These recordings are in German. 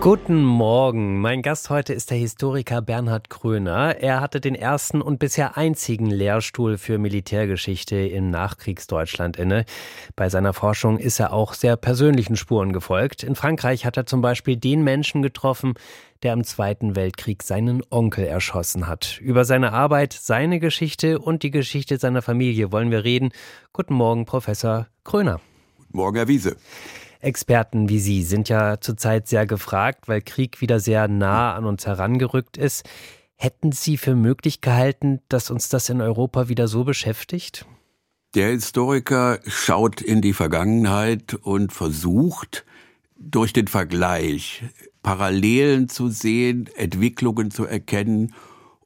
Guten Morgen. Mein Gast heute ist der Historiker Bernhard Kröner. Er hatte den ersten und bisher einzigen Lehrstuhl für Militärgeschichte im Nachkriegsdeutschland inne. Bei seiner Forschung ist er auch sehr persönlichen Spuren gefolgt. In Frankreich hat er zum Beispiel den Menschen getroffen, der im Zweiten Weltkrieg seinen Onkel erschossen hat. Über seine Arbeit, seine Geschichte und die Geschichte seiner Familie wollen wir reden. Guten Morgen, Professor Kröner. Guten Morgen, Herr Wiese. Experten wie Sie sind ja zurzeit sehr gefragt, weil Krieg wieder sehr nah an uns herangerückt ist. Hätten Sie für möglich gehalten, dass uns das in Europa wieder so beschäftigt? Der Historiker schaut in die Vergangenheit und versucht durch den Vergleich Parallelen zu sehen, Entwicklungen zu erkennen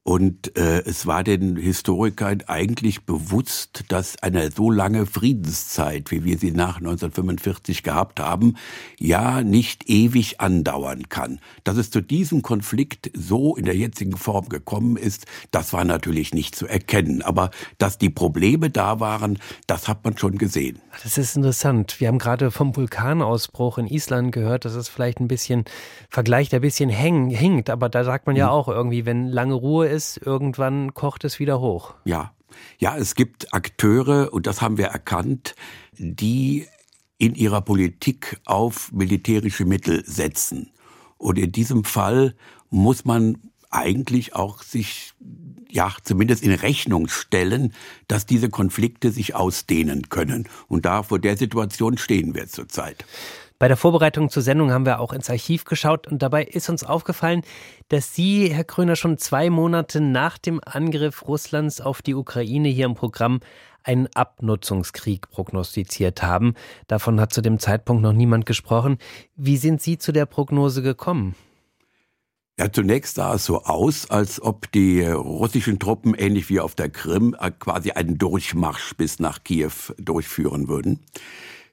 und äh, es war den Historikern eigentlich bewusst, dass eine so lange Friedenszeit, wie wir sie nach 1945 gehabt haben, ja nicht ewig andauern kann. Dass es zu diesem Konflikt so in der jetzigen Form gekommen ist, das war natürlich nicht zu erkennen. Aber dass die Probleme da waren, das hat man schon gesehen. Das ist interessant. Wir haben gerade vom Vulkanausbruch in Island gehört, dass es vielleicht ein bisschen Vergleich, ein bisschen häng, hinkt. Aber da sagt man ja mhm. auch irgendwie, wenn lange Ruhe ist, irgendwann kocht es wieder hoch. Ja. Ja, es gibt Akteure, und das haben wir erkannt, die in ihrer Politik auf militärische Mittel setzen. Und in diesem Fall muss man eigentlich auch sich ja zumindest in Rechnung stellen, dass diese Konflikte sich ausdehnen können. Und da vor der Situation stehen wir zurzeit. Bei der Vorbereitung zur Sendung haben wir auch ins Archiv geschaut und dabei ist uns aufgefallen, dass Sie, Herr Kröner, schon zwei Monate nach dem Angriff Russlands auf die Ukraine hier im Programm einen Abnutzungskrieg prognostiziert haben. Davon hat zu dem Zeitpunkt noch niemand gesprochen. Wie sind Sie zu der Prognose gekommen? Ja, zunächst sah es so aus, als ob die russischen Truppen ähnlich wie auf der Krim äh, quasi einen Durchmarsch bis nach Kiew durchführen würden.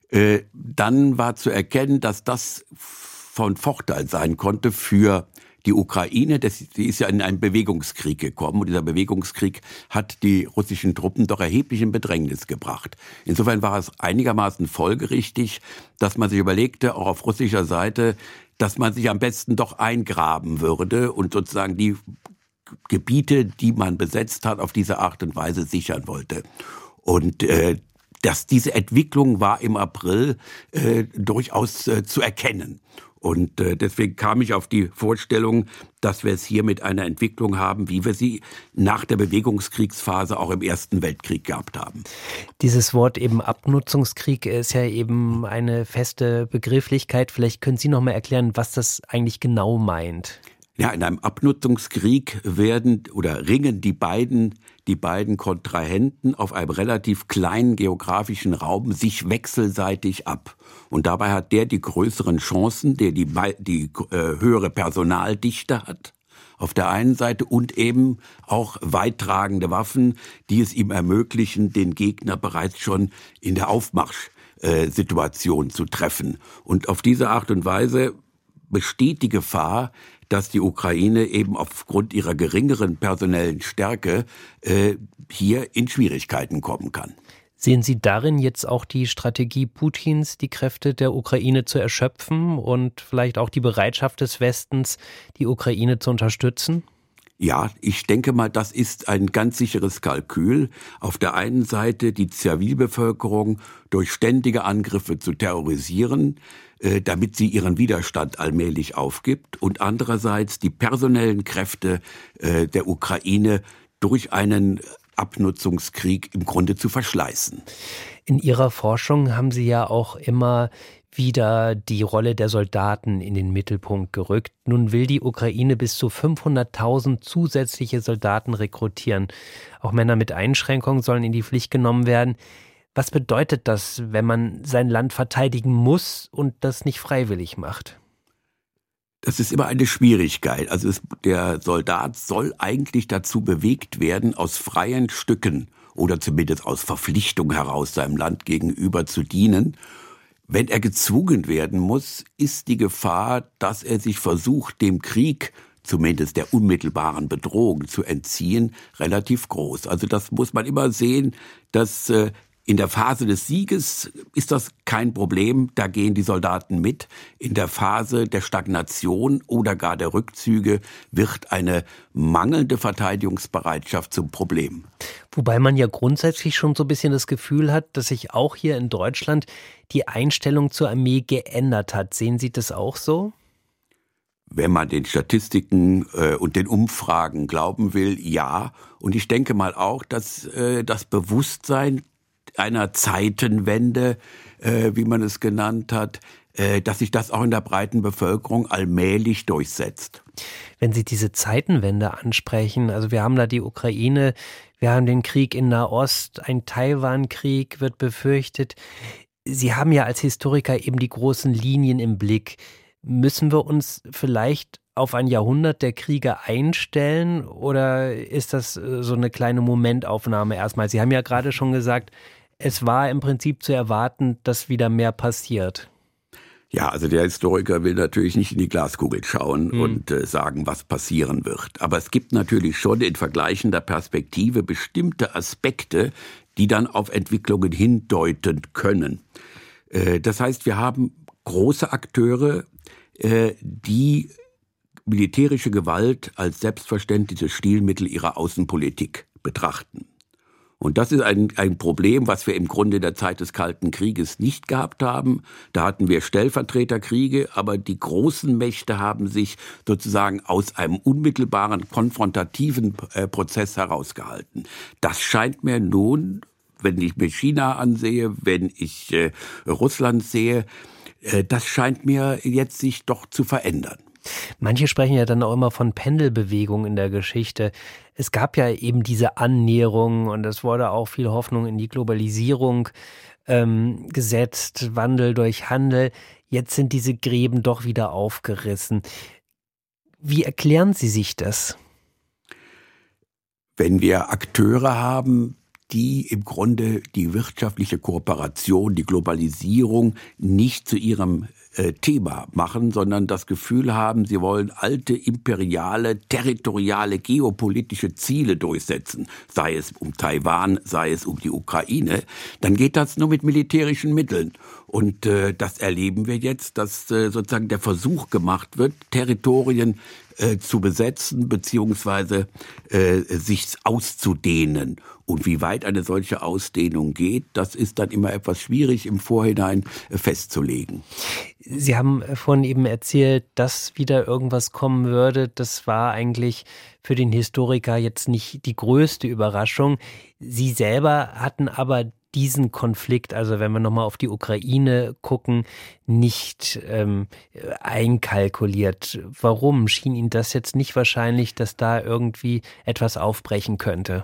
Äh, dann war zu erkennen, dass das von Vorteil sein konnte für die Ukraine, das, die ist ja in einen Bewegungskrieg gekommen und dieser Bewegungskrieg hat die russischen Truppen doch erheblich in Bedrängnis gebracht. Insofern war es einigermaßen folgerichtig, dass man sich überlegte, auch auf russischer Seite, dass man sich am besten doch eingraben würde und sozusagen die Gebiete, die man besetzt hat, auf diese Art und Weise sichern wollte. Und äh, dass diese Entwicklung war im April äh, durchaus äh, zu erkennen. Und äh, deswegen kam ich auf die Vorstellung, dass wir es hier mit einer Entwicklung haben, wie wir sie nach der Bewegungskriegsphase auch im Ersten Weltkrieg gehabt haben. Dieses Wort eben Abnutzungskrieg ist ja eben eine feste Begrifflichkeit. Vielleicht können Sie noch mal erklären, was das eigentlich genau meint. Ja, in einem Abnutzungskrieg werden oder ringen die beiden, die beiden Kontrahenten auf einem relativ kleinen geografischen Raum sich wechselseitig ab. Und dabei hat der die größeren Chancen, der die, die äh, höhere Personaldichte hat auf der einen Seite und eben auch weittragende Waffen, die es ihm ermöglichen, den Gegner bereits schon in der Aufmarschsituation äh, zu treffen. Und auf diese Art und Weise besteht die Gefahr, dass die Ukraine eben aufgrund ihrer geringeren personellen Stärke äh, hier in Schwierigkeiten kommen kann. Sehen Sie darin jetzt auch die Strategie Putins, die Kräfte der Ukraine zu erschöpfen und vielleicht auch die Bereitschaft des Westens, die Ukraine zu unterstützen? Ja, ich denke mal, das ist ein ganz sicheres Kalkül. Auf der einen Seite die Zivilbevölkerung durch ständige Angriffe zu terrorisieren, damit sie ihren Widerstand allmählich aufgibt und andererseits die personellen Kräfte äh, der Ukraine durch einen Abnutzungskrieg im Grunde zu verschleißen. In Ihrer Forschung haben Sie ja auch immer wieder die Rolle der Soldaten in den Mittelpunkt gerückt. Nun will die Ukraine bis zu 500.000 zusätzliche Soldaten rekrutieren. Auch Männer mit Einschränkungen sollen in die Pflicht genommen werden. Was bedeutet das, wenn man sein Land verteidigen muss und das nicht freiwillig macht? Das ist immer eine Schwierigkeit. Also es, der Soldat soll eigentlich dazu bewegt werden, aus freien Stücken oder zumindest aus Verpflichtung heraus seinem Land gegenüber zu dienen. Wenn er gezwungen werden muss, ist die Gefahr, dass er sich versucht, dem Krieg zumindest der unmittelbaren Bedrohung zu entziehen, relativ groß. Also das muss man immer sehen, dass äh, in der Phase des Sieges ist das kein Problem, da gehen die Soldaten mit. In der Phase der Stagnation oder gar der Rückzüge wird eine mangelnde Verteidigungsbereitschaft zum Problem. Wobei man ja grundsätzlich schon so ein bisschen das Gefühl hat, dass sich auch hier in Deutschland die Einstellung zur Armee geändert hat. Sehen Sie das auch so? Wenn man den Statistiken äh, und den Umfragen glauben will, ja. Und ich denke mal auch, dass äh, das Bewusstsein einer Zeitenwende, äh, wie man es genannt hat, äh, dass sich das auch in der breiten Bevölkerung allmählich durchsetzt. Wenn Sie diese Zeitenwende ansprechen, also wir haben da die Ukraine, wir haben den Krieg in Nahost, ein Taiwan-Krieg wird befürchtet. Sie haben ja als Historiker eben die großen Linien im Blick. Müssen wir uns vielleicht auf ein Jahrhundert der Kriege einstellen oder ist das äh, so eine kleine Momentaufnahme erstmal? Sie haben ja gerade schon gesagt, es war im Prinzip zu erwarten, dass wieder mehr passiert. Ja, also der Historiker will natürlich nicht in die Glaskugel schauen mhm. und äh, sagen, was passieren wird. Aber es gibt natürlich schon in vergleichender Perspektive bestimmte Aspekte, die dann auf Entwicklungen hindeuten können. Äh, das heißt, wir haben große Akteure, äh, die militärische Gewalt als selbstverständliches Stilmittel ihrer Außenpolitik betrachten. Und das ist ein, ein Problem, was wir im Grunde in der Zeit des Kalten Krieges nicht gehabt haben. Da hatten wir Stellvertreterkriege, aber die großen Mächte haben sich sozusagen aus einem unmittelbaren konfrontativen äh, Prozess herausgehalten. Das scheint mir nun, wenn ich mir China ansehe, wenn ich äh, Russland sehe, äh, das scheint mir jetzt sich doch zu verändern. Manche sprechen ja dann auch immer von Pendelbewegung in der Geschichte. Es gab ja eben diese Annäherung und es wurde auch viel Hoffnung in die Globalisierung ähm, gesetzt, Wandel durch Handel. Jetzt sind diese Gräben doch wieder aufgerissen. Wie erklären Sie sich das? Wenn wir Akteure haben, die im Grunde die wirtschaftliche Kooperation, die Globalisierung nicht zu ihrem äh, Thema machen, sondern das Gefühl haben, sie wollen alte imperiale, territoriale, geopolitische Ziele durchsetzen, sei es um Taiwan, sei es um die Ukraine, dann geht das nur mit militärischen Mitteln. Und äh, das erleben wir jetzt, dass äh, sozusagen der Versuch gemacht wird, Territorien äh, zu besetzen beziehungsweise äh, sich auszudehnen. Und wie weit eine solche Ausdehnung geht, das ist dann immer etwas schwierig im Vorhinein äh, festzulegen. Sie haben vorhin eben erzählt, dass wieder irgendwas kommen würde. Das war eigentlich für den Historiker jetzt nicht die größte Überraschung. Sie selber hatten aber diesen Konflikt, also wenn wir nochmal auf die Ukraine gucken, nicht ähm, einkalkuliert. Warum schien Ihnen das jetzt nicht wahrscheinlich, dass da irgendwie etwas aufbrechen könnte?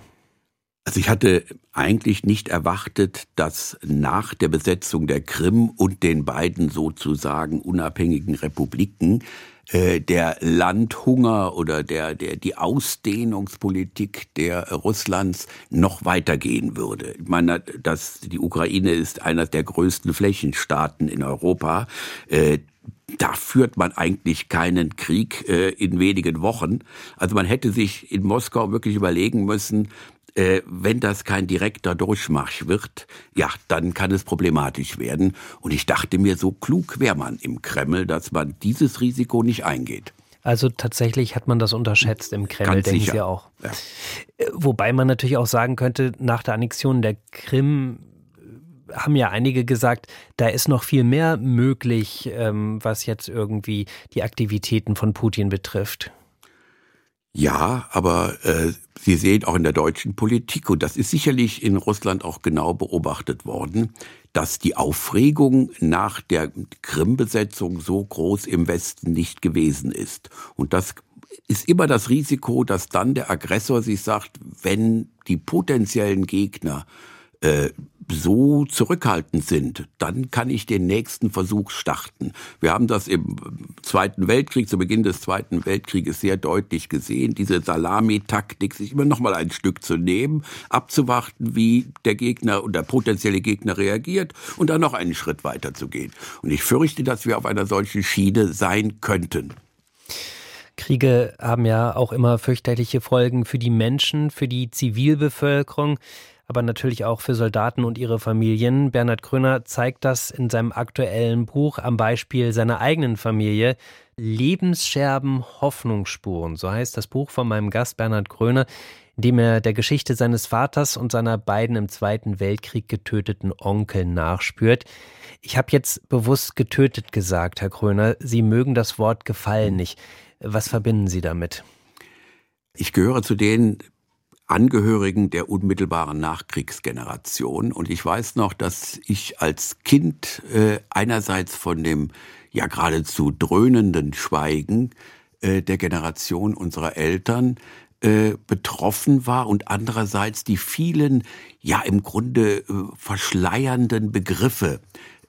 Also ich hatte eigentlich nicht erwartet, dass nach der Besetzung der Krim und den beiden sozusagen unabhängigen Republiken äh, der Landhunger oder der, der, die Ausdehnungspolitik der Russlands noch weitergehen würde. Ich meine, dass die Ukraine ist einer der größten Flächenstaaten in Europa. Äh, da führt man eigentlich keinen Krieg äh, in wenigen Wochen. Also man hätte sich in Moskau wirklich überlegen müssen, äh, wenn das kein direkter Durchmarsch wird, ja, dann kann es problematisch werden. Und ich dachte mir, so klug wäre man im Kreml, dass man dieses Risiko nicht eingeht. Also tatsächlich hat man das unterschätzt im Kreml, Ganz denken sicher. Sie auch. Ja. Äh, wobei man natürlich auch sagen könnte, nach der Annexion der Krim äh, haben ja einige gesagt, da ist noch viel mehr möglich, ähm, was jetzt irgendwie die Aktivitäten von Putin betrifft. Ja, aber äh, Sie sehen auch in der deutschen Politik, und das ist sicherlich in Russland auch genau beobachtet worden, dass die Aufregung nach der Krim-Besetzung so groß im Westen nicht gewesen ist. Und das ist immer das Risiko, dass dann der Aggressor sich sagt, wenn die potenziellen Gegner äh, so zurückhaltend sind, dann kann ich den nächsten Versuch starten. Wir haben das im Zweiten Weltkrieg, zu Beginn des Zweiten Weltkrieges sehr deutlich gesehen, diese Salamitaktik, sich immer noch mal ein Stück zu nehmen, abzuwarten, wie der Gegner und der potenzielle Gegner reagiert und dann noch einen Schritt weiter zu gehen. Und ich fürchte, dass wir auf einer solchen Schiene sein könnten. Kriege haben ja auch immer fürchterliche Folgen für die Menschen, für die Zivilbevölkerung, aber natürlich auch für Soldaten und ihre Familien. Bernhard Kröner zeigt das in seinem aktuellen Buch am Beispiel seiner eigenen Familie. Lebensscherben, Hoffnungsspuren, so heißt das Buch von meinem Gast Bernhard Kröner, in dem er der Geschichte seines Vaters und seiner beiden im Zweiten Weltkrieg getöteten Onkel nachspürt. Ich habe jetzt bewusst getötet gesagt, Herr Kröner. Sie mögen das Wort gefallen nicht. Was verbinden Sie damit? Ich gehöre zu den Angehörigen der unmittelbaren Nachkriegsgeneration. Und ich weiß noch, dass ich als Kind äh, einerseits von dem ja geradezu dröhnenden Schweigen äh, der Generation unserer Eltern äh, betroffen war und andererseits die vielen ja im Grunde äh, verschleiernden Begriffe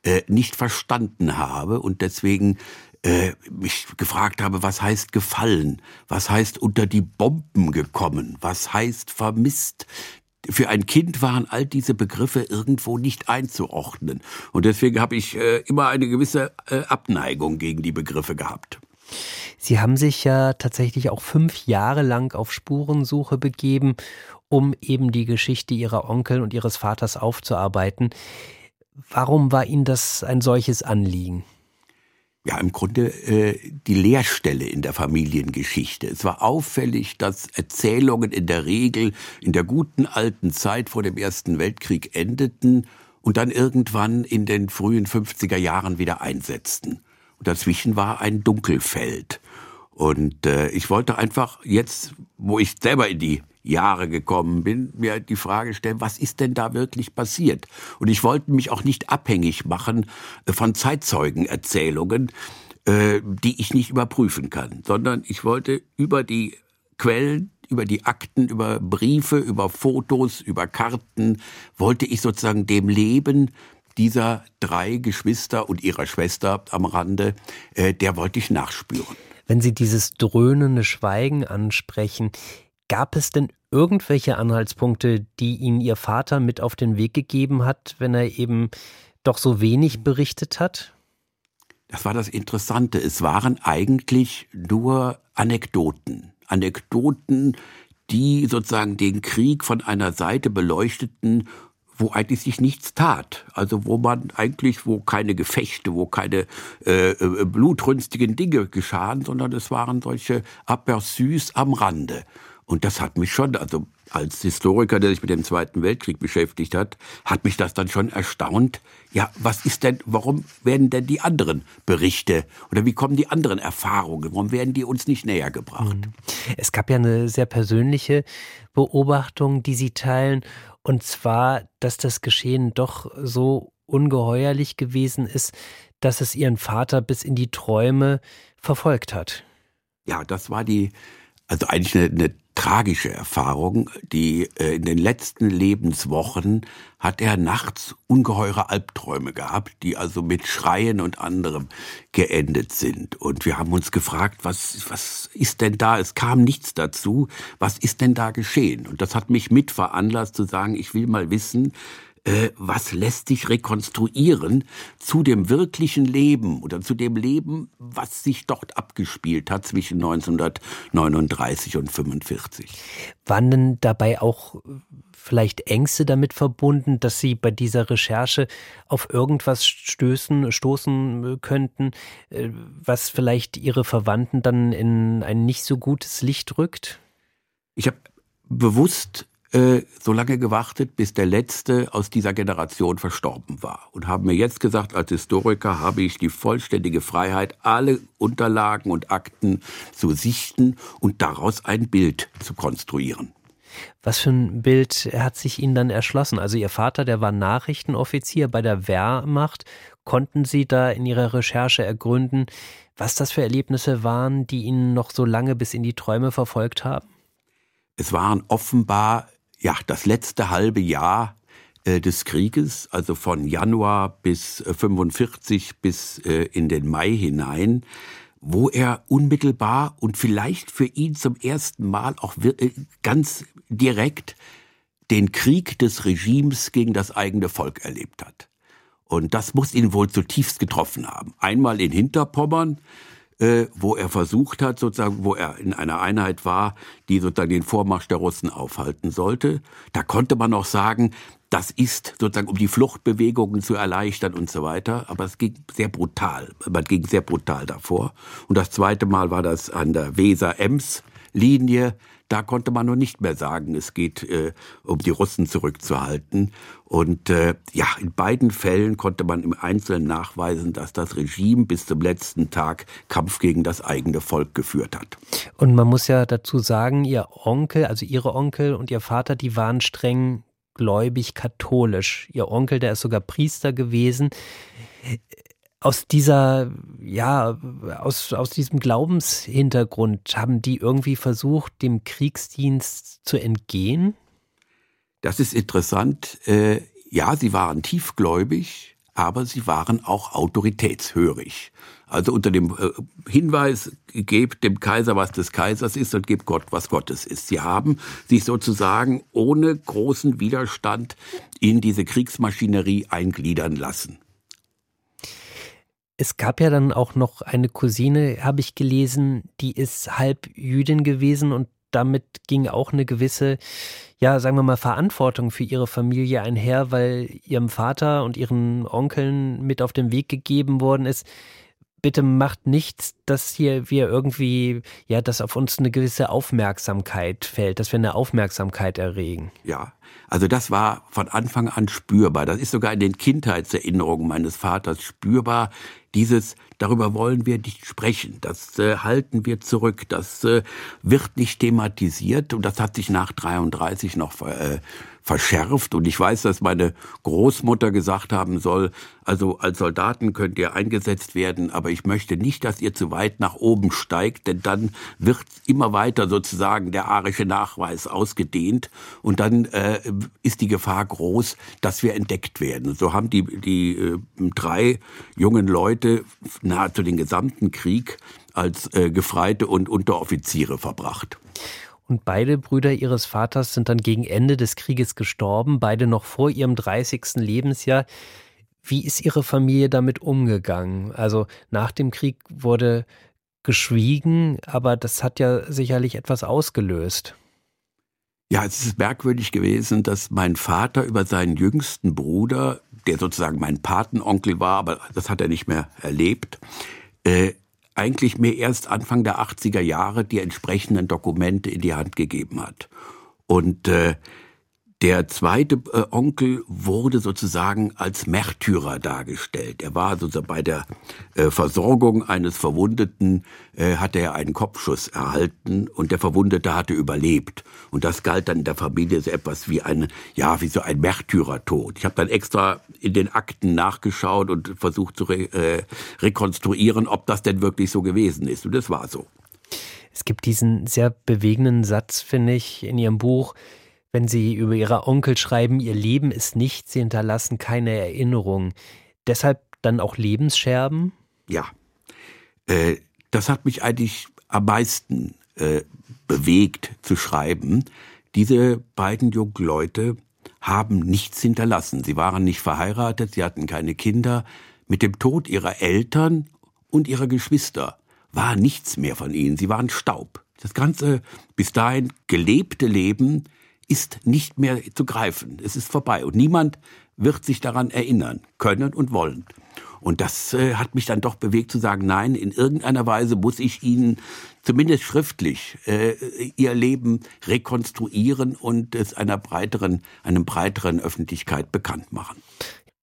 äh, nicht verstanden habe und deswegen äh, mich gefragt habe, was heißt gefallen, was heißt unter die Bomben gekommen, was heißt vermisst. Für ein Kind waren all diese Begriffe irgendwo nicht einzuordnen. Und deswegen habe ich äh, immer eine gewisse äh, Abneigung gegen die Begriffe gehabt. Sie haben sich ja tatsächlich auch fünf Jahre lang auf Spurensuche begeben, um eben die Geschichte Ihrer Onkel und Ihres Vaters aufzuarbeiten. Warum war Ihnen das ein solches Anliegen? Ja im Grunde äh, die Leerstelle in der Familiengeschichte. Es war auffällig, dass Erzählungen in der Regel in der guten alten Zeit vor dem Ersten Weltkrieg endeten und dann irgendwann in den frühen 50er Jahren wieder einsetzten. Und dazwischen war ein Dunkelfeld. Und äh, ich wollte einfach jetzt, wo ich selber in die Jahre gekommen bin, mir die Frage stellen, was ist denn da wirklich passiert? Und ich wollte mich auch nicht abhängig machen äh, von Zeitzeugenerzählungen, äh, die ich nicht überprüfen kann, sondern ich wollte über die Quellen, über die Akten, über Briefe, über Fotos, über Karten, wollte ich sozusagen dem Leben dieser drei Geschwister und ihrer Schwester am Rande, äh, der wollte ich nachspüren. Wenn Sie dieses dröhnende Schweigen ansprechen, gab es denn irgendwelche Anhaltspunkte, die Ihnen Ihr Vater mit auf den Weg gegeben hat, wenn er eben doch so wenig berichtet hat? Das war das Interessante. Es waren eigentlich nur Anekdoten. Anekdoten, die sozusagen den Krieg von einer Seite beleuchteten, wo eigentlich sich nichts tat. Also wo man eigentlich, wo keine Gefechte, wo keine äh, äh blutrünstigen Dinge geschahen, sondern es waren solche Aperçus am Rande. Und das hat mich schon, also als Historiker, der sich mit dem Zweiten Weltkrieg beschäftigt hat, hat mich das dann schon erstaunt. Ja, was ist denn, warum werden denn die anderen Berichte oder wie kommen die anderen Erfahrungen, warum werden die uns nicht näher gebracht? Mhm. Es gab ja eine sehr persönliche Beobachtung, die Sie teilen, und zwar, dass das Geschehen doch so ungeheuerlich gewesen ist, dass es Ihren Vater bis in die Träume verfolgt hat. Ja, das war die, also eigentlich eine, eine tragische Erfahrung. Die äh, in den letzten Lebenswochen hat er nachts ungeheure Albträume gehabt, die also mit Schreien und anderem geendet sind. Und wir haben uns gefragt, was, was ist denn da? Es kam nichts dazu. Was ist denn da geschehen? Und das hat mich mit veranlasst zu sagen, ich will mal wissen, äh, was lässt sich rekonstruieren zu dem wirklichen Leben oder zu dem Leben, was sich dort abgespielt hat zwischen 1939 und 45. Waren denn dabei auch vielleicht Ängste damit verbunden, dass Sie bei dieser Recherche auf irgendwas stößen, stoßen äh, könnten, äh, was vielleicht Ihre Verwandten dann in ein nicht so gutes Licht rückt? Ich habe bewusst äh, so lange gewartet, bis der letzte aus dieser Generation verstorben war und haben mir jetzt gesagt, als Historiker habe ich die vollständige Freiheit, alle Unterlagen und Akten zu sichten und daraus ein Bild zu konstruieren. Was für ein Bild hat sich Ihnen dann erschlossen? Also Ihr Vater, der war Nachrichtenoffizier bei der Wehrmacht. Konnten Sie da in Ihrer Recherche ergründen, was das für Erlebnisse waren, die Ihnen noch so lange bis in die Träume verfolgt haben? Es waren offenbar ja, das letzte halbe Jahr äh, des Krieges, also von Januar bis äh, 45 bis äh, in den Mai hinein, wo er unmittelbar und vielleicht für ihn zum ersten Mal auch äh, ganz direkt den Krieg des Regimes gegen das eigene Volk erlebt hat. Und das muss ihn wohl zutiefst getroffen haben. Einmal in Hinterpommern, äh, wo er versucht hat, sozusagen, wo er in einer Einheit war, die sozusagen den Vormarsch der Russen aufhalten sollte. Da konnte man auch sagen, das ist sozusagen, um die Fluchtbewegungen zu erleichtern und so weiter. Aber es ging sehr brutal. Man ging sehr brutal davor. Und das zweite Mal war das an der Weser-Ems-Linie. Da konnte man nur nicht mehr sagen, es geht äh, um die Russen zurückzuhalten. Und äh, ja, in beiden Fällen konnte man im Einzelnen nachweisen, dass das Regime bis zum letzten Tag Kampf gegen das eigene Volk geführt hat. Und man muss ja dazu sagen, Ihr Onkel, also Ihre Onkel und Ihr Vater, die waren streng gläubig katholisch. Ihr Onkel, der ist sogar Priester gewesen. Aus dieser, ja, aus, aus diesem Glaubenshintergrund haben die irgendwie versucht, dem Kriegsdienst zu entgehen? Das ist interessant. Äh, ja, sie waren tiefgläubig, aber sie waren auch autoritätshörig. Also unter dem äh, Hinweis, gebt dem Kaiser, was des Kaisers ist und gebt Gott, was Gottes ist. Sie haben sich sozusagen ohne großen Widerstand in diese Kriegsmaschinerie eingliedern lassen. Es gab ja dann auch noch eine Cousine, habe ich gelesen, die ist halb Jüdin gewesen und damit ging auch eine gewisse, ja, sagen wir mal, Verantwortung für ihre Familie einher, weil ihrem Vater und ihren Onkeln mit auf den Weg gegeben worden ist, bitte macht nichts, dass hier wir irgendwie, ja, dass auf uns eine gewisse Aufmerksamkeit fällt, dass wir eine Aufmerksamkeit erregen. Ja, also das war von Anfang an spürbar. Das ist sogar in den Kindheitserinnerungen meines Vaters spürbar. Dieses, darüber wollen wir nicht sprechen, das äh, halten wir zurück, das äh, wird nicht thematisiert und das hat sich nach 33 noch äh, verschärft. Und ich weiß, dass meine Großmutter gesagt haben soll, also als Soldaten könnt ihr eingesetzt werden, aber ich möchte nicht, dass ihr zu weit nach oben steigt, denn dann wird immer weiter sozusagen der arische Nachweis ausgedehnt und dann äh, ist die Gefahr groß, dass wir entdeckt werden. So haben die, die äh, drei jungen Leute nahezu den gesamten Krieg als äh, Gefreite und Unteroffiziere verbracht. Und beide Brüder ihres Vaters sind dann gegen Ende des Krieges gestorben, beide noch vor ihrem 30. Lebensjahr. Wie ist Ihre Familie damit umgegangen? Also nach dem Krieg wurde geschwiegen, aber das hat ja sicherlich etwas ausgelöst. Ja, es ist merkwürdig gewesen, dass mein Vater über seinen jüngsten Bruder, der sozusagen mein Patenonkel war, aber das hat er nicht mehr erlebt, äh, eigentlich mir erst Anfang der 80er Jahre die entsprechenden Dokumente in die Hand gegeben hat. Und äh, der zweite äh, Onkel wurde sozusagen als Märtyrer dargestellt. Er war sozusagen bei der äh, Versorgung eines Verwundeten, äh, hatte er einen Kopfschuss erhalten und der Verwundete hatte überlebt. Und das galt dann in der Familie so etwas wie ein, ja, wie so ein Märtyrertod. Ich habe dann extra in den Akten nachgeschaut und versucht zu re äh, rekonstruieren, ob das denn wirklich so gewesen ist. Und das war so. Es gibt diesen sehr bewegenden Satz, finde ich, in Ihrem Buch wenn Sie über Ihre Onkel schreiben, Ihr Leben ist nichts, Sie hinterlassen keine Erinnerung. Deshalb dann auch Lebensscherben? Ja. Äh, das hat mich eigentlich am meisten äh, bewegt zu schreiben. Diese beiden jungen Leute haben nichts hinterlassen. Sie waren nicht verheiratet, sie hatten keine Kinder. Mit dem Tod ihrer Eltern und ihrer Geschwister war nichts mehr von ihnen. Sie waren Staub. Das ganze bis dahin gelebte Leben ist nicht mehr zu greifen. Es ist vorbei und niemand wird sich daran erinnern können und wollen. Und das äh, hat mich dann doch bewegt zu sagen, nein, in irgendeiner Weise muss ich Ihnen zumindest schriftlich äh, Ihr Leben rekonstruieren und es einer breiteren, einem breiteren Öffentlichkeit bekannt machen.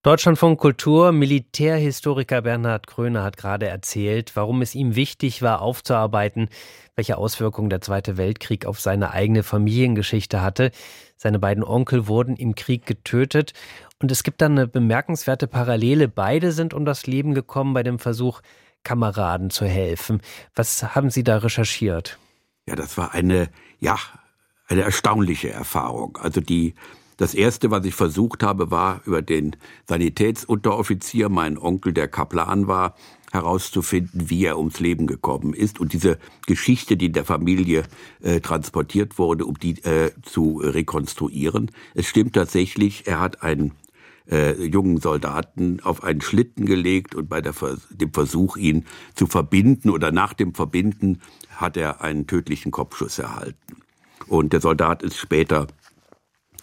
Deutschlandfunk Kultur, Militärhistoriker Bernhard Kröner hat gerade erzählt, warum es ihm wichtig war, aufzuarbeiten, welche Auswirkungen der Zweite Weltkrieg auf seine eigene Familiengeschichte hatte. Seine beiden Onkel wurden im Krieg getötet. Und es gibt dann eine bemerkenswerte Parallele. Beide sind um das Leben gekommen bei dem Versuch, Kameraden zu helfen. Was haben Sie da recherchiert? Ja, das war eine, ja, eine erstaunliche Erfahrung. Also die das erste, was ich versucht habe, war über den Sanitätsunteroffizier, mein Onkel, der Kaplan war, herauszufinden, wie er ums Leben gekommen ist und diese Geschichte, die in der Familie äh, transportiert wurde, um die äh, zu rekonstruieren. Es stimmt tatsächlich, er hat ein äh, jungen Soldaten auf einen Schlitten gelegt und bei der, dem Versuch, ihn zu verbinden oder nach dem Verbinden hat er einen tödlichen Kopfschuss erhalten. Und der Soldat ist später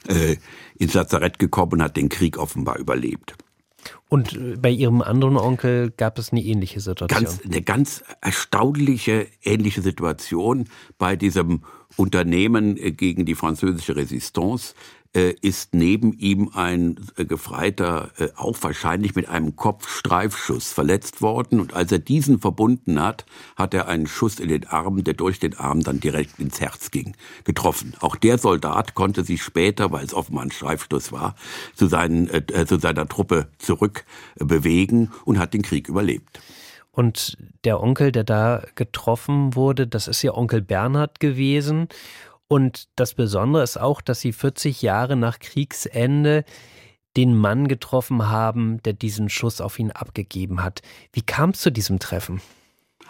äh, ins Lazarett gekommen und hat den Krieg offenbar überlebt. Und äh, bei Ihrem anderen Onkel gab es eine ähnliche Situation? Ganz, eine ganz erstaunliche ähnliche Situation bei diesem Unternehmen äh, gegen die französische Resistance ist neben ihm ein äh, Gefreiter äh, auch wahrscheinlich mit einem Kopfstreifschuss verletzt worden. Und als er diesen verbunden hat, hat er einen Schuss in den Arm, der durch den Arm dann direkt ins Herz ging, getroffen. Auch der Soldat konnte sich später, weil es offenbar ein Streifstoß war, zu, seinen, äh, zu seiner Truppe zurückbewegen und hat den Krieg überlebt. Und der Onkel, der da getroffen wurde, das ist ja Onkel Bernhard gewesen. Und das Besondere ist auch, dass sie 40 Jahre nach Kriegsende den Mann getroffen haben, der diesen Schuss auf ihn abgegeben hat. Wie kam es zu diesem Treffen?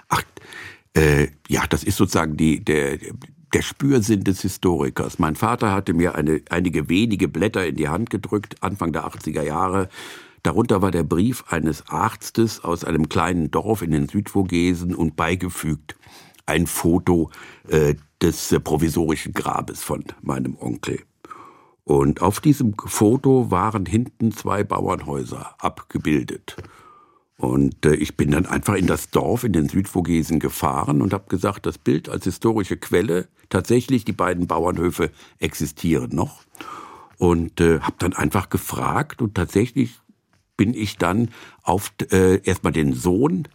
Ach, äh, ja, das ist sozusagen die, der, der Spürsinn des Historikers. Mein Vater hatte mir eine, einige wenige Blätter in die Hand gedrückt, Anfang der 80er Jahre. Darunter war der Brief eines Arztes aus einem kleinen Dorf in den Südvogesen und beigefügt ein Foto äh, des äh, provisorischen Grabes von meinem Onkel. Und auf diesem Foto waren hinten zwei Bauernhäuser abgebildet. Und äh, ich bin dann einfach in das Dorf in den Südvogesen gefahren und habe gesagt, das Bild als historische Quelle, tatsächlich die beiden Bauernhöfe existieren noch. Und äh, habe dann einfach gefragt und tatsächlich bin ich dann auf äh, erstmal den Sohn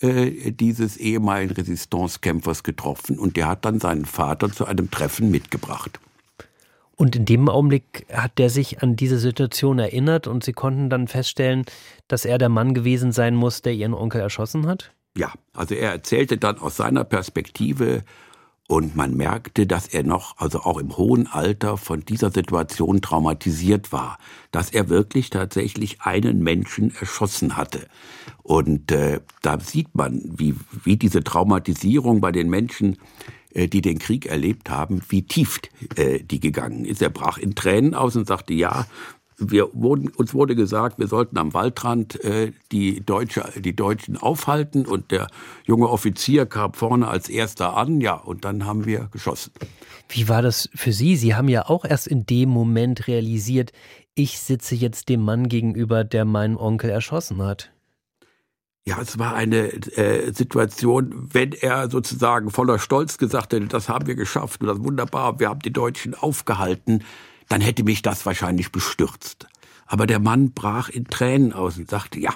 äh, dieses ehemaligen Resistancekämpfers getroffen und der hat dann seinen Vater zu einem Treffen mitgebracht. Und in dem Augenblick hat der sich an diese Situation erinnert und Sie konnten dann feststellen, dass er der Mann gewesen sein muss, der Ihren Onkel erschossen hat? Ja, also er erzählte dann aus seiner Perspektive und man merkte, dass er noch, also auch im hohen Alter, von dieser Situation traumatisiert war, dass er wirklich tatsächlich einen Menschen erschossen hatte. Und äh, da sieht man, wie, wie diese Traumatisierung bei den Menschen, äh, die den Krieg erlebt haben, wie tief äh, die gegangen ist. Er brach in Tränen aus und sagte, ja, wir wurden, uns wurde gesagt, wir sollten am Waldrand äh, die, Deutsche, die Deutschen aufhalten und der junge Offizier kam vorne als erster an, ja, und dann haben wir geschossen. Wie war das für Sie? Sie haben ja auch erst in dem Moment realisiert, ich sitze jetzt dem Mann gegenüber, der meinen Onkel erschossen hat. Ja, es war eine äh, Situation, wenn er sozusagen voller Stolz gesagt hätte, das haben wir geschafft und das wunderbar, wir haben die Deutschen aufgehalten, dann hätte mich das wahrscheinlich bestürzt. Aber der Mann brach in Tränen aus und sagte, ja,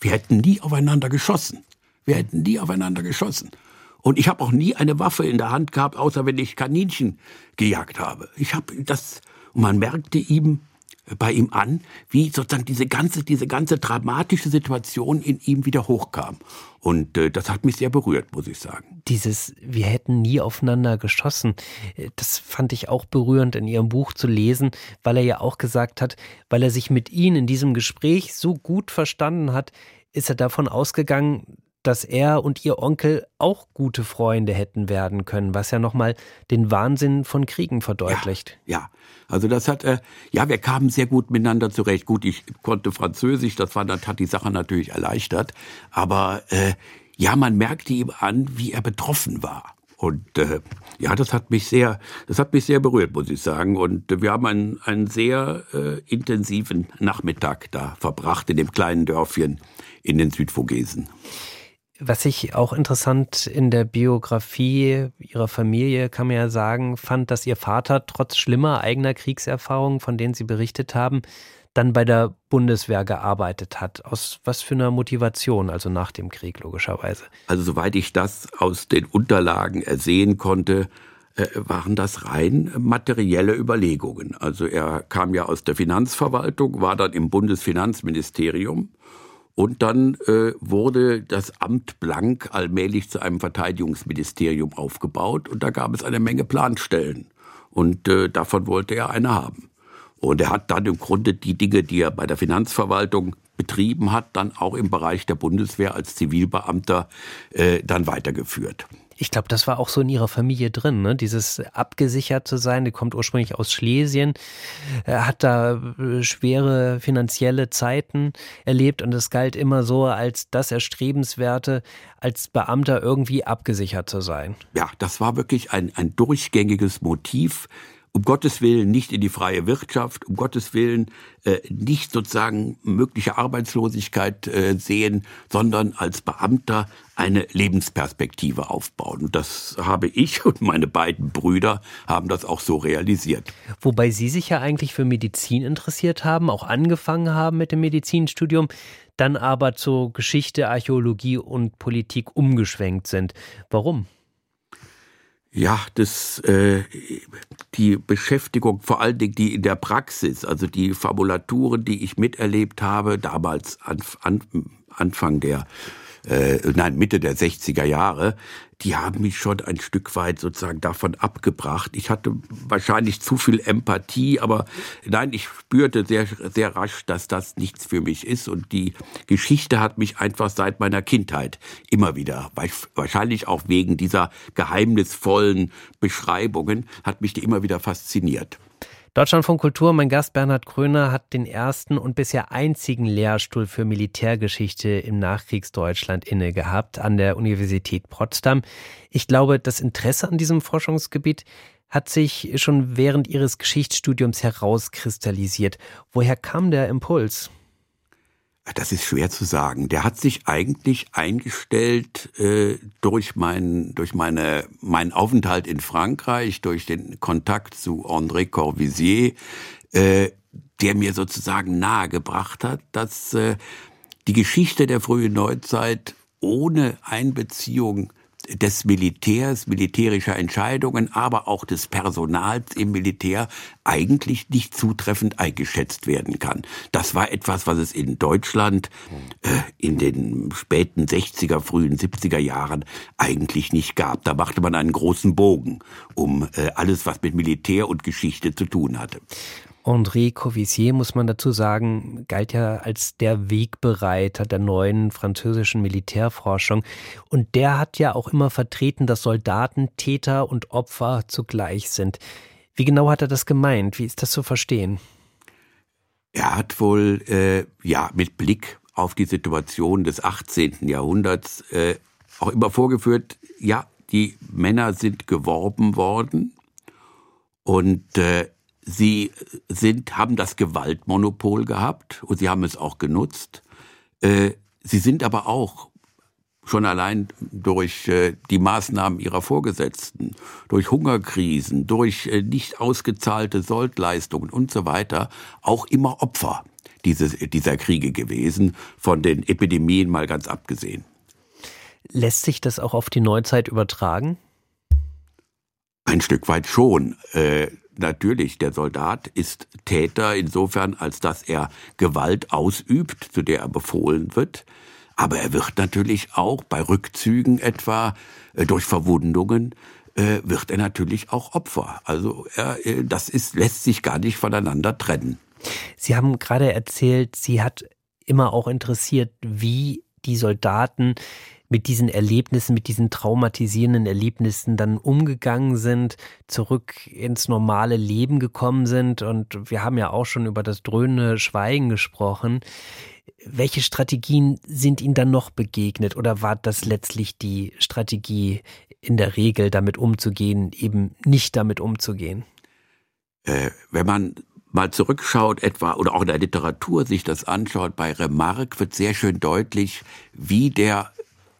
wir hätten nie aufeinander geschossen. Wir hätten nie aufeinander geschossen. Und ich habe auch nie eine Waffe in der Hand gehabt, außer wenn ich Kaninchen gejagt habe. Ich habe das, und man merkte ihm, bei ihm an, wie sozusagen diese ganze, diese ganze dramatische Situation in ihm wieder hochkam. Und äh, das hat mich sehr berührt, muss ich sagen. Dieses, wir hätten nie aufeinander geschossen, äh, das fand ich auch berührend in Ihrem Buch zu lesen, weil er ja auch gesagt hat, weil er sich mit Ihnen in diesem Gespräch so gut verstanden hat, ist er davon ausgegangen, dass er und ihr Onkel auch gute Freunde hätten werden können, was ja nochmal den Wahnsinn von Kriegen verdeutlicht. Ja, ja. also das hat, äh, ja, wir kamen sehr gut miteinander zurecht. Gut, ich konnte Französisch, das war, das hat die Sache natürlich erleichtert, aber äh, ja, man merkte ihm an, wie er betroffen war. Und äh, ja, das hat mich sehr, das hat mich sehr berührt, muss ich sagen. Und wir haben einen, einen sehr äh, intensiven Nachmittag da verbracht in dem kleinen Dörfchen in den Südvogesen. Was ich auch interessant in der Biografie ihrer Familie, kann man ja sagen, fand, dass ihr Vater trotz schlimmer eigener Kriegserfahrungen, von denen Sie berichtet haben, dann bei der Bundeswehr gearbeitet hat. Aus was für einer Motivation, also nach dem Krieg logischerweise? Also soweit ich das aus den Unterlagen ersehen konnte, äh, waren das rein materielle Überlegungen. Also er kam ja aus der Finanzverwaltung, war dann im Bundesfinanzministerium und dann äh, wurde das Amt Blank allmählich zu einem Verteidigungsministerium aufgebaut und da gab es eine Menge Planstellen. Und äh, davon wollte er eine haben. Und er hat dann im Grunde die Dinge, die er bei der Finanzverwaltung betrieben hat, dann auch im Bereich der Bundeswehr als Zivilbeamter äh, dann weitergeführt. Ich glaube, das war auch so in ihrer Familie drin, ne? dieses abgesichert zu sein. Die kommt ursprünglich aus Schlesien, hat da äh, schwere finanzielle Zeiten erlebt und es galt immer so als das Erstrebenswerte, als Beamter irgendwie abgesichert zu sein. Ja, das war wirklich ein, ein durchgängiges Motiv um Gottes Willen nicht in die freie Wirtschaft, um Gottes Willen äh, nicht sozusagen mögliche Arbeitslosigkeit äh, sehen, sondern als Beamter eine Lebensperspektive aufbauen. Und das habe ich und meine beiden Brüder haben das auch so realisiert. Wobei Sie sich ja eigentlich für Medizin interessiert haben, auch angefangen haben mit dem Medizinstudium, dann aber zur Geschichte, Archäologie und Politik umgeschwenkt sind. Warum? Ja, das, äh, die Beschäftigung, vor allen Dingen die in der Praxis, also die Fabulaturen, die ich miterlebt habe, damals an, an, Anfang der äh, nein, Mitte der 60er Jahre, die haben mich schon ein Stück weit sozusagen davon abgebracht. Ich hatte wahrscheinlich zu viel Empathie, aber nein, ich spürte sehr, sehr rasch, dass das nichts für mich ist. Und die Geschichte hat mich einfach seit meiner Kindheit immer wieder, wahrscheinlich auch wegen dieser geheimnisvollen Beschreibungen, hat mich die immer wieder fasziniert. Deutschland von Kultur, mein Gast Bernhard Kröner hat den ersten und bisher einzigen Lehrstuhl für Militärgeschichte im Nachkriegsdeutschland inne gehabt an der Universität Potsdam. Ich glaube, das Interesse an diesem Forschungsgebiet hat sich schon während Ihres Geschichtsstudiums herauskristallisiert. Woher kam der Impuls? Das ist schwer zu sagen. Der hat sich eigentlich eingestellt äh, durch meinen durch meine meinen Aufenthalt in Frankreich, durch den Kontakt zu André Corvisier, äh, der mir sozusagen nahegebracht hat, dass äh, die Geschichte der frühen Neuzeit ohne Einbeziehung des Militärs, militärischer Entscheidungen, aber auch des Personals im Militär eigentlich nicht zutreffend eingeschätzt werden kann. Das war etwas, was es in Deutschland äh, in den späten 60er, frühen 70er Jahren eigentlich nicht gab. Da machte man einen großen Bogen um äh, alles, was mit Militär und Geschichte zu tun hatte. André Covissier, muss man dazu sagen, galt ja als der Wegbereiter der neuen französischen Militärforschung. Und der hat ja auch immer vertreten, dass Soldaten Täter und Opfer zugleich sind. Wie genau hat er das gemeint? Wie ist das zu verstehen? Er hat wohl, äh, ja, mit Blick auf die Situation des 18. Jahrhunderts äh, auch immer vorgeführt, ja, die Männer sind geworben worden und äh, Sie sind, haben das Gewaltmonopol gehabt und sie haben es auch genutzt. Äh, sie sind aber auch schon allein durch äh, die Maßnahmen ihrer Vorgesetzten, durch Hungerkrisen, durch äh, nicht ausgezahlte Soldleistungen und so weiter auch immer Opfer dieses, dieser Kriege gewesen, von den Epidemien mal ganz abgesehen. Lässt sich das auch auf die Neuzeit übertragen? Ein Stück weit schon natürlich, der Soldat ist Täter insofern, als dass er Gewalt ausübt, zu der er befohlen wird. Aber er wird natürlich auch bei Rückzügen etwa äh, durch Verwundungen äh, wird er natürlich auch Opfer. Also er, äh, das ist, lässt sich gar nicht voneinander trennen. Sie haben gerade erzählt, Sie hat immer auch interessiert, wie die Soldaten mit diesen Erlebnissen, mit diesen traumatisierenden Erlebnissen dann umgegangen sind, zurück ins normale Leben gekommen sind. Und wir haben ja auch schon über das dröhnende Schweigen gesprochen. Welche Strategien sind Ihnen dann noch begegnet oder war das letztlich die Strategie in der Regel, damit umzugehen, eben nicht damit umzugehen? Äh, wenn man mal zurückschaut, etwa oder auch in der Literatur sich das anschaut, bei Remarque wird sehr schön deutlich, wie der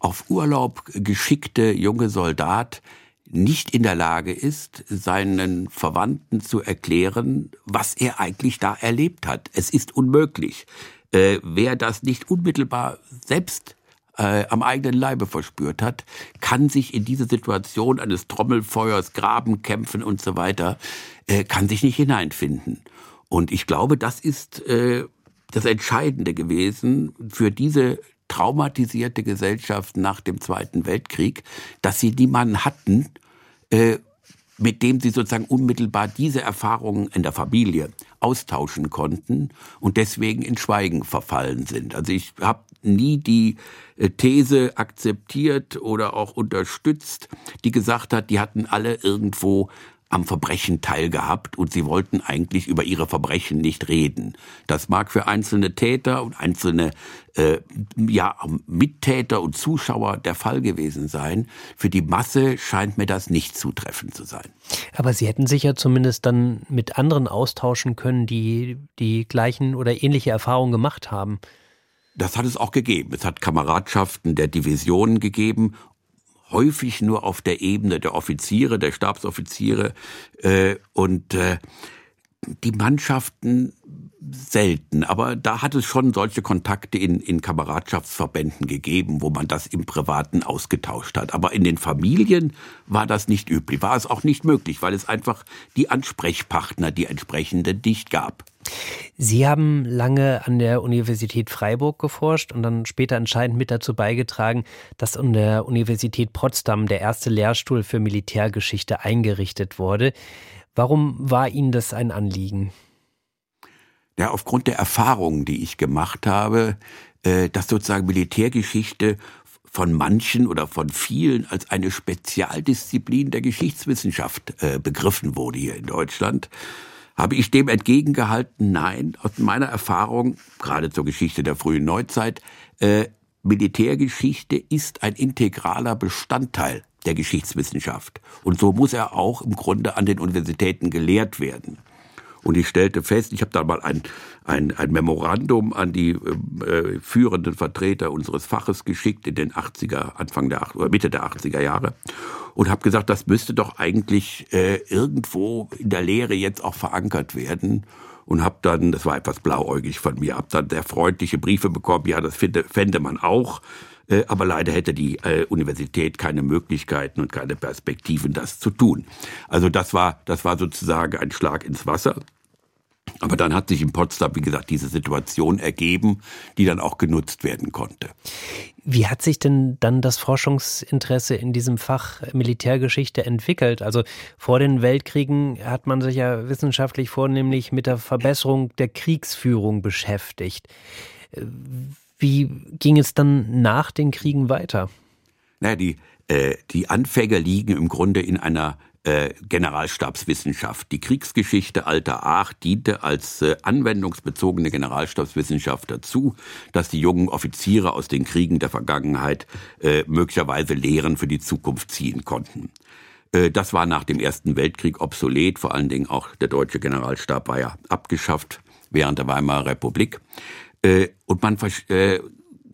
auf Urlaub geschickte junge Soldat nicht in der Lage ist, seinen Verwandten zu erklären, was er eigentlich da erlebt hat. Es ist unmöglich. Äh, wer das nicht unmittelbar selbst äh, am eigenen Leibe verspürt hat, kann sich in diese Situation eines Trommelfeuers, Grabenkämpfen und so weiter, äh, kann sich nicht hineinfinden. Und ich glaube, das ist äh, das Entscheidende gewesen für diese traumatisierte Gesellschaft nach dem Zweiten Weltkrieg, dass sie niemanden hatten, äh, mit dem sie sozusagen unmittelbar diese Erfahrungen in der Familie austauschen konnten und deswegen in Schweigen verfallen sind. Also ich habe nie die äh, These akzeptiert oder auch unterstützt, die gesagt hat, die hatten alle irgendwo am Verbrechen teilgehabt und sie wollten eigentlich über ihre Verbrechen nicht reden. Das mag für einzelne Täter und einzelne äh, ja, Mittäter und Zuschauer der Fall gewesen sein. Für die Masse scheint mir das nicht zutreffend zu sein. Aber Sie hätten sich ja zumindest dann mit anderen austauschen können, die die gleichen oder ähnliche Erfahrungen gemacht haben. Das hat es auch gegeben. Es hat Kameradschaften der Divisionen gegeben häufig nur auf der Ebene der Offiziere, der Stabsoffiziere äh, und äh, die Mannschaften selten, aber da hat es schon solche Kontakte in, in Kameradschaftsverbänden gegeben, wo man das im Privaten ausgetauscht hat. Aber in den Familien war das nicht üblich, war es auch nicht möglich, weil es einfach die Ansprechpartner, die entsprechenden nicht gab. Sie haben lange an der Universität Freiburg geforscht und dann später entscheidend mit dazu beigetragen, dass an der Universität Potsdam der erste Lehrstuhl für Militärgeschichte eingerichtet wurde. Warum war Ihnen das ein Anliegen? Ja, aufgrund der Erfahrungen, die ich gemacht habe, äh, dass sozusagen Militärgeschichte von manchen oder von vielen als eine Spezialdisziplin der Geschichtswissenschaft äh, begriffen wurde hier in Deutschland, habe ich dem entgegengehalten, nein, aus meiner Erfahrung, gerade zur Geschichte der frühen Neuzeit, äh, Militärgeschichte ist ein integraler Bestandteil der Geschichtswissenschaft. Und so muss er auch im Grunde an den Universitäten gelehrt werden. Und ich stellte fest, ich habe da mal ein, ein, ein Memorandum an die äh, führenden Vertreter unseres Faches geschickt in den 80er, Anfang der oder Mitte der 80er Jahre und habe gesagt, das müsste doch eigentlich äh, irgendwo in der Lehre jetzt auch verankert werden und habe dann, das war etwas blauäugig von mir, habe dann sehr freundliche Briefe bekommen, ja, das finde, fände man auch. Äh, aber leider hätte die äh, Universität keine Möglichkeiten und keine Perspektiven, das zu tun. Also das war, das war sozusagen ein Schlag ins Wasser. Aber dann hat sich in Potsdam, wie gesagt, diese Situation ergeben, die dann auch genutzt werden konnte. Wie hat sich denn dann das Forschungsinteresse in diesem Fach Militärgeschichte entwickelt? Also vor den Weltkriegen hat man sich ja wissenschaftlich vornehmlich mit der Verbesserung der Kriegsführung beschäftigt. Wie ging es dann nach den Kriegen weiter? Naja, die, äh, die Anfänge liegen im Grunde in einer äh, Generalstabswissenschaft. Die Kriegsgeschichte alter Aach diente als äh, anwendungsbezogene Generalstabswissenschaft dazu, dass die jungen Offiziere aus den Kriegen der Vergangenheit äh, möglicherweise Lehren für die Zukunft ziehen konnten. Äh, das war nach dem Ersten Weltkrieg obsolet, vor allen Dingen auch der deutsche Generalstab war ja abgeschafft während der Weimarer Republik. Äh, und man äh,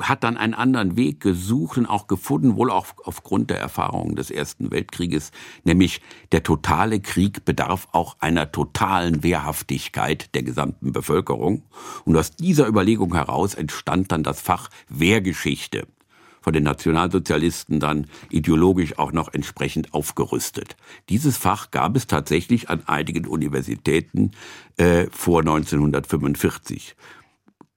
hat dann einen anderen Weg gesucht und auch gefunden, wohl auch aufgrund der Erfahrungen des Ersten Weltkrieges, nämlich der totale Krieg bedarf auch einer totalen Wehrhaftigkeit der gesamten Bevölkerung. Und aus dieser Überlegung heraus entstand dann das Fach Wehrgeschichte von den Nationalsozialisten dann ideologisch auch noch entsprechend aufgerüstet. Dieses Fach gab es tatsächlich an einigen Universitäten äh, vor 1945.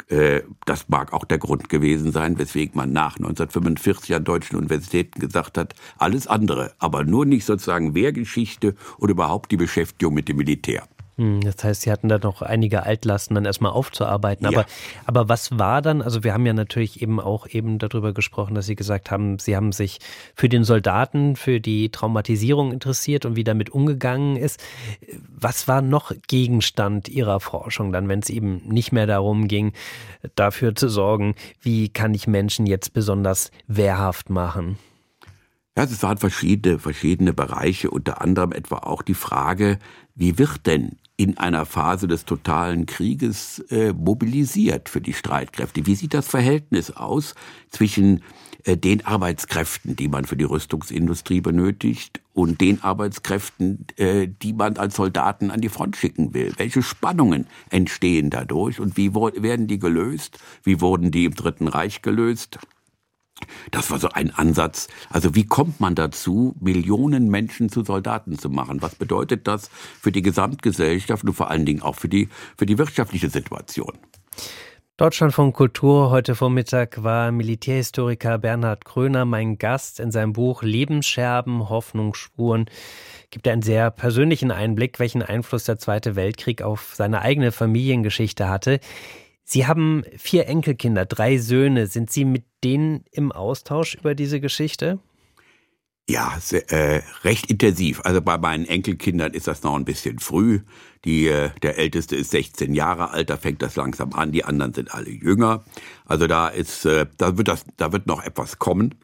Äh, das mag auch der Grund gewesen sein, weswegen man nach 1945 an deutschen Universitäten gesagt hat, alles andere, aber nur nicht sozusagen Wehrgeschichte oder überhaupt die Beschäftigung mit dem Militär. Hm, das heißt, Sie hatten da noch einige Altlasten dann erstmal aufzuarbeiten. Aber, ja. aber was war dann, also wir haben ja natürlich eben auch eben darüber gesprochen, dass Sie gesagt haben, Sie haben sich für den Soldaten, für die Traumatisierung interessiert und wie damit umgegangen ist. Was war noch Gegenstand Ihrer Forschung dann, wenn es eben nicht mehr darum ging, dafür zu sorgen, wie kann ich Menschen jetzt besonders wehrhaft machen? Ja, es waren verschiedene, verschiedene Bereiche, unter anderem etwa auch die Frage, wie wird denn in einer Phase des totalen Krieges äh, mobilisiert für die Streitkräfte. Wie sieht das Verhältnis aus zwischen äh, den Arbeitskräften, die man für die Rüstungsindustrie benötigt, und den Arbeitskräften, äh, die man als Soldaten an die Front schicken will? Welche Spannungen entstehen dadurch und wie werden die gelöst? Wie wurden die im Dritten Reich gelöst? Das war so ein Ansatz. Also wie kommt man dazu, Millionen Menschen zu Soldaten zu machen? Was bedeutet das für die Gesamtgesellschaft und vor allen Dingen auch für die, für die wirtschaftliche Situation? Deutschland von Kultur. Heute Vormittag war Militärhistoriker Bernhard Kröner mein Gast in seinem Buch Lebensscherben, Hoffnungsspuren. Gibt er einen sehr persönlichen Einblick, welchen Einfluss der Zweite Weltkrieg auf seine eigene Familiengeschichte hatte. Sie haben vier Enkelkinder, drei Söhne. Sind Sie mit denen im Austausch über diese Geschichte? Ja, sehr, äh, recht intensiv. Also bei meinen Enkelkindern ist das noch ein bisschen früh. Die, äh, der älteste ist 16 Jahre alt, da fängt das langsam an. Die anderen sind alle jünger. Also da ist, äh, da wird das, da wird noch etwas kommen.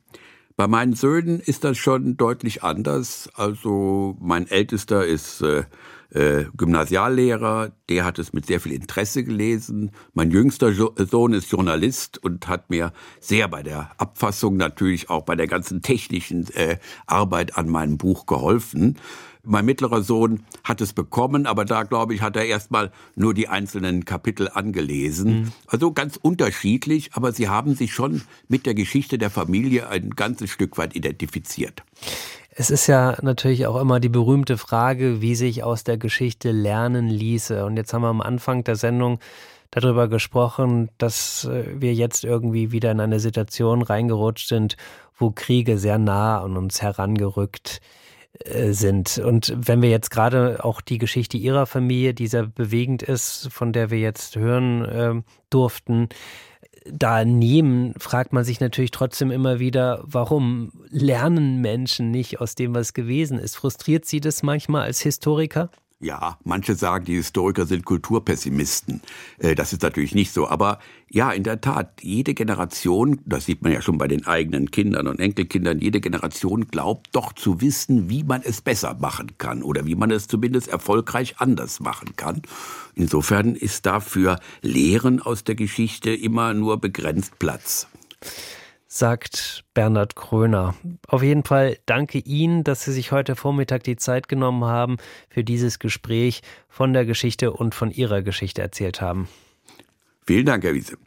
Bei meinen Söhnen ist das schon deutlich anders. Also mein ältester ist äh, Gymnasiallehrer, der hat es mit sehr viel Interesse gelesen. Mein jüngster jo Sohn ist Journalist und hat mir sehr bei der Abfassung, natürlich auch bei der ganzen technischen äh, Arbeit an meinem Buch geholfen. Mein mittlerer Sohn hat es bekommen, aber da, glaube ich, hat er erstmal nur die einzelnen Kapitel angelesen. Mhm. Also ganz unterschiedlich, aber sie haben sich schon mit der Geschichte der Familie ein ganzes Stück weit identifiziert. Es ist ja natürlich auch immer die berühmte Frage, wie sich aus der Geschichte lernen ließe. Und jetzt haben wir am Anfang der Sendung darüber gesprochen, dass äh, wir jetzt irgendwie wieder in eine Situation reingerutscht sind, wo Kriege sehr nah an uns herangerückt äh, sind. Und wenn wir jetzt gerade auch die Geschichte Ihrer Familie, die sehr bewegend ist, von der wir jetzt hören äh, durften, da nehmen, fragt man sich natürlich trotzdem immer wieder, warum lernen Menschen nicht aus dem, was gewesen ist? Frustriert Sie das manchmal als Historiker? Ja, manche sagen, die Historiker sind Kulturpessimisten. Äh, das ist natürlich nicht so. Aber ja, in der Tat, jede Generation, das sieht man ja schon bei den eigenen Kindern und Enkelkindern, jede Generation glaubt doch zu wissen, wie man es besser machen kann oder wie man es zumindest erfolgreich anders machen kann. Insofern ist dafür Lehren aus der Geschichte immer nur begrenzt Platz sagt Bernhard Kröner. Auf jeden Fall danke Ihnen, dass Sie sich heute Vormittag die Zeit genommen haben für dieses Gespräch von der Geschichte und von Ihrer Geschichte erzählt haben. Vielen Dank, Herr Wiese.